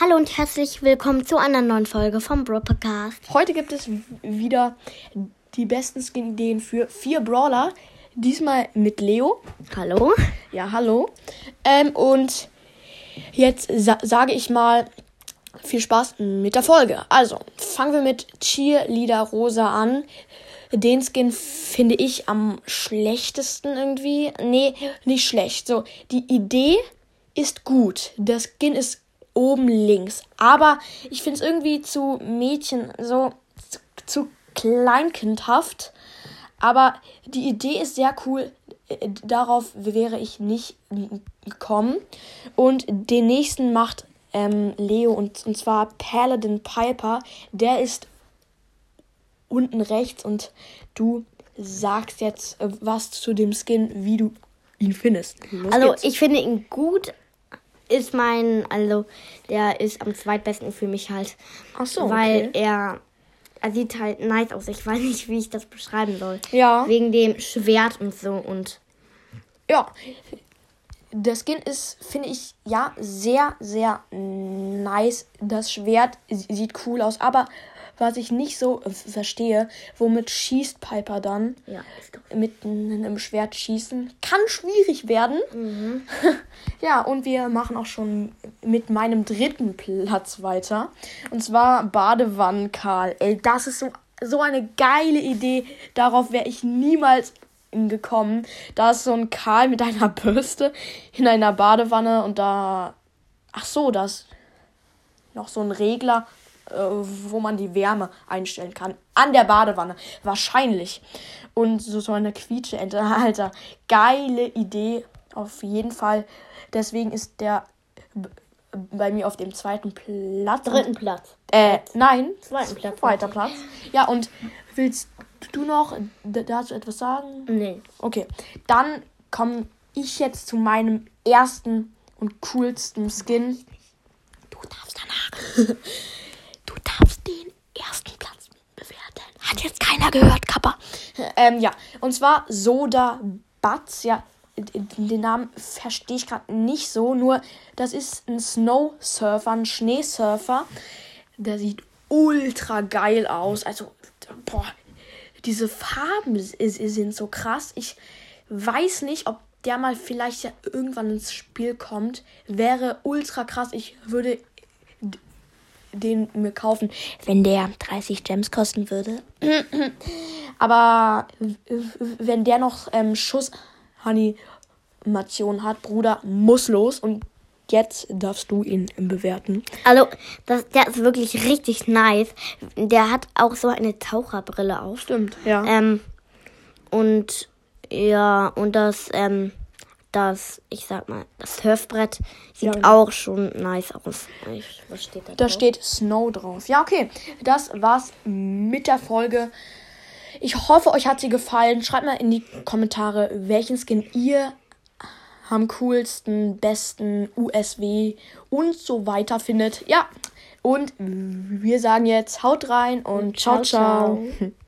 Hallo und herzlich willkommen zu einer neuen Folge vom Bro Podcast. Heute gibt es wieder die besten Skin-Ideen für vier Brawler. Diesmal mit Leo. Hallo. Ja, hallo. Ähm, und jetzt sa sage ich mal viel Spaß mit der Folge. Also, fangen wir mit Cheerleader Rosa an. Den Skin finde ich am schlechtesten irgendwie. Nee, nicht schlecht. So, die Idee ist gut. Der Skin ist oben links. Aber ich finde es irgendwie zu Mädchen, so zu, zu kleinkindhaft. Aber die Idee ist sehr cool. Äh, darauf wäre ich nicht gekommen. Und den nächsten macht ähm, Leo und, und zwar Paladin Piper. Der ist unten rechts und du sagst jetzt äh, was zu dem Skin, wie du ihn findest. Los also geht's. ich finde ihn gut, ist mein, also der ist am zweitbesten für mich halt. Ach so. Weil okay. er, er sieht halt nice aus. Ich weiß nicht, wie ich das beschreiben soll. Ja. Wegen dem Schwert und so und. Ja. Der Skin ist, finde ich, ja, sehr, sehr nice. Das Schwert sieht cool aus, aber was ich nicht so verstehe, womit schießt Piper dann? Ja, mit einem Schwert schießen. Kann schwierig werden. Mhm. ja, und wir machen auch schon mit meinem dritten Platz weiter. Und zwar Badewannen Karl. Ey, das ist so, so eine geile Idee. Darauf wäre ich niemals gekommen. Da ist so ein Karl mit einer Bürste in einer Badewanne und da. Ach so, das noch so ein Regler äh, wo man die Wärme einstellen kann. An der Badewanne. Wahrscheinlich. Und so, so eine Quietscheente. Alter, geile Idee. Auf jeden Fall. Deswegen ist der bei mir auf dem zweiten Platz. Dritten Platz. Äh, nein. Zweiten Platz. Zweiter Platz. Ja, und willst du noch dazu etwas sagen? Nee. Okay. Dann komme ich jetzt zu meinem ersten und coolsten Skin. Du darfst danach. darfst den ersten Platz bewerten. Hat jetzt keiner gehört, Kappa. Ähm, ja, und zwar Soda Butts, ja. Den Namen verstehe ich gerade nicht so, nur das ist ein Snow Surfer, ein Schneesurfer. Der sieht ultra geil aus. Also, boah, diese Farben sind so krass. Ich weiß nicht, ob der mal vielleicht ja irgendwann ins Spiel kommt. Wäre ultra krass. Ich würde den mir kaufen, wenn der 30 Gems kosten würde. Aber wenn der noch ähm, Schuss-Animation hat, Bruder, muss los. Und jetzt darfst du ihn bewerten. Also, das, der ist wirklich richtig nice. Der hat auch so eine Taucherbrille auf. Stimmt, ja. Ähm, und ja, und das, ähm, das, ich sag mal, das Surfbrett sieht ja. auch schon nice aus. Ich, was steht da? Da drauf? steht Snow drauf. Ja, okay. Das war's mit der Folge. Ich hoffe, euch hat sie gefallen. Schreibt mal in die Kommentare, welchen Skin ihr am coolsten, besten, USW und so weiter findet. Ja. Und wir sagen jetzt haut rein und ciao, ciao. ciao. ciao.